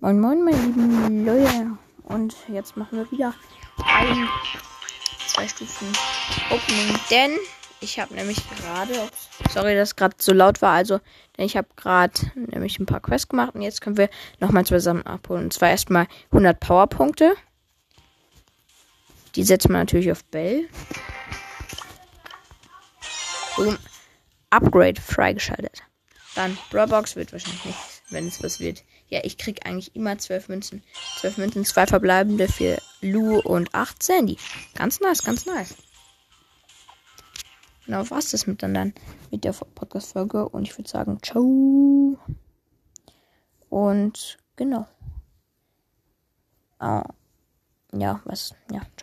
Moin Moin, meine lieben Leute. Und jetzt machen wir wieder ein, zwei Stufen Opening, denn ich habe nämlich gerade, sorry, dass gerade so laut war, also, denn ich habe gerade nämlich ein paar Quests gemacht und jetzt können wir nochmal zusammen abholen. Und zwar erstmal 100 Powerpunkte. Die setzt man natürlich auf Bell. Boom. Upgrade freigeschaltet. Dann Brawlbox wird wahrscheinlich nichts, wenn es was wird. Ja, ich krieg eigentlich immer 12 Münzen. 12 Münzen, zwei verbleibende für Lu und 8 Sandy. Ganz nice, ganz nice. Genau, was das mit dann, dann mit der Podcast-Folge. Und ich würde sagen, ciao. Und genau. Ah, ja, was, ja, ciao.